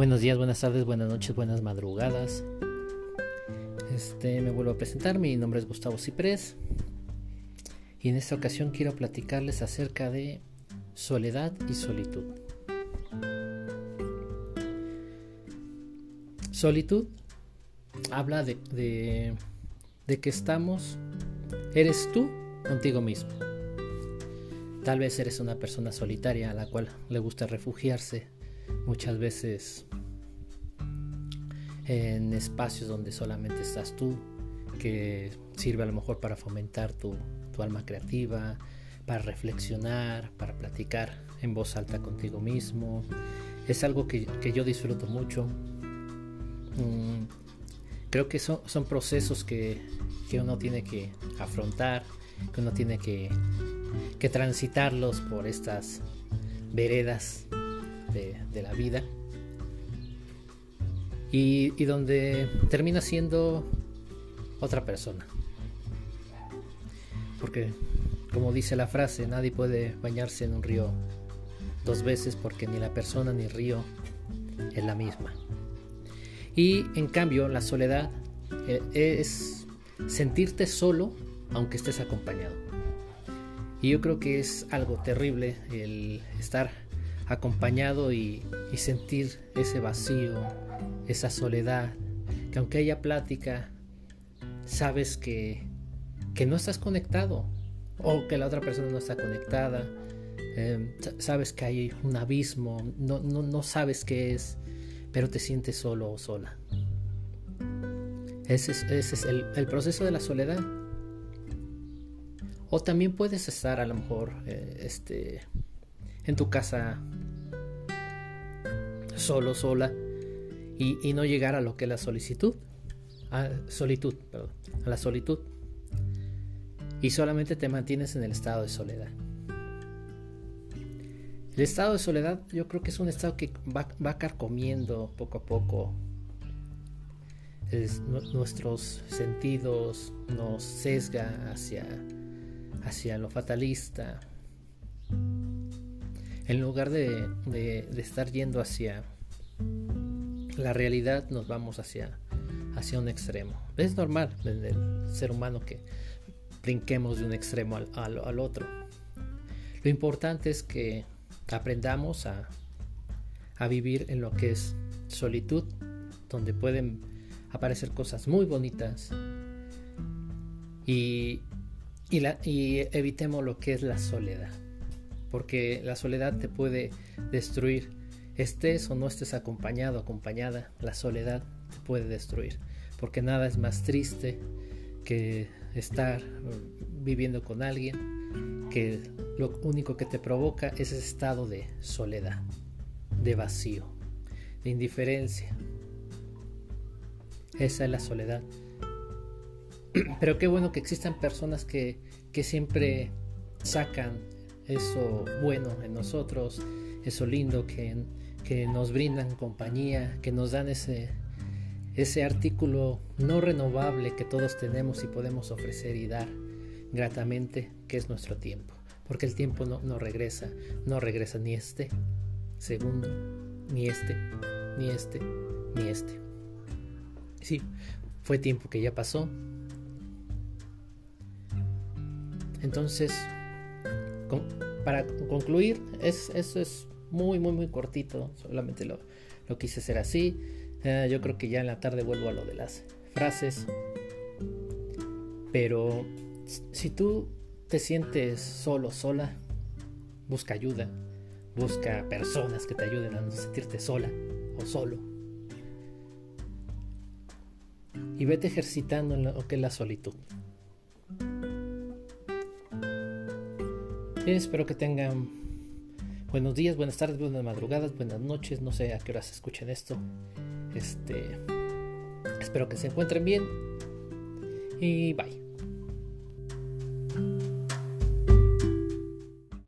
Buenos días, buenas tardes, buenas noches, buenas madrugadas. Este, me vuelvo a presentar, mi nombre es Gustavo Ciprés y en esta ocasión quiero platicarles acerca de soledad y solitud. Solitud habla de, de, de que estamos, eres tú contigo mismo. Tal vez eres una persona solitaria a la cual le gusta refugiarse muchas veces en espacios donde solamente estás tú, que sirve a lo mejor para fomentar tu, alma creativa, para reflexionar, para platicar en voz alta contigo mismo. Es algo que, yo disfruto mucho. Mm, creo que son, son procesos que, uno tiene que afrontar, que uno tiene que, que transitarlos por estas veredas de, la vida y, y, donde termina siendo otra persona. Porque, como dice la frase, nadie puede bañarse en un río dos veces porque ni la persona ni el río es la misma. Y en cambio, la soledad eh, es sentirte solo aunque estés acompañado. Y yo creo que es algo terrible el estar acompañado y, sentir ese vacío, esa soledad, que aunque haya plática, sabes que, que no estás conectado o que la otra persona no está conectada, em, sabes que hay un abismo, no, no, sabes qué es, pero te sientes solo o sola. Ese es, el, proceso de la soledad. O también puedes estar a lo mejor eh, este, en tu casa solo, sola, y, no llegar a lo que es la solicitud, a solitud, perdón, a la solitud. Y solamente te mantienes en el estado de soledad. El estado de soledad yo creo que es un estado que va, va carcomiendo poco a poco nuestros sentidos, nos sesga hacia, hacia lo fatalista, en lugar de, estar yendo hacia la realidad, nos vamos hacia, hacia un extremo. Es normal en el ser humano que brinquemos de un extremo al, otro. Lo importante es que aprendamos a, vivir en lo que es solitud, donde pueden aparecer cosas muy bonitas y, y evitemos lo que es la soledad porque la soledad te puede destruir. Estés o no estés acompañado, acompañada, la soledad te puede destruir, porque nada es más triste que estar viviendo con alguien que lo único que te provoca es ese estado de soledad, de vacío, de indiferencia. Esa es la soledad. Pero qué bueno que existan personas que, que siempre sacan eso bueno en nosotros, eso lindo que, que nos brindan compañía, que nos dan ese, ese artículo no renovable que todos tenemos y podemos ofrecer y dar gratamente, que es nuestro tiempo. Porque el tiempo no, no regresa, no regresa ni este segundo, ni este, ni este, ni este. Sí, fue tiempo que ya pasó. Entonces, para concluir, es, eso es muy, muy, muy cortito. Solamente lo, quise hacer así. Yo creo que ya en la tarde vuelvo a lo de las frases. Pero si tú te sientes solo, sola, busca ayuda. Busca personas que te ayuden a no sentirte sola o solo. Y vete ejercitando en lo que es la solitud. espero que tengan buenos días, buenas tardes, buenas madrugadas, buenas noches. No sé a qué horas escuchen esto. Este, espero que se encuentren bien. Y bye.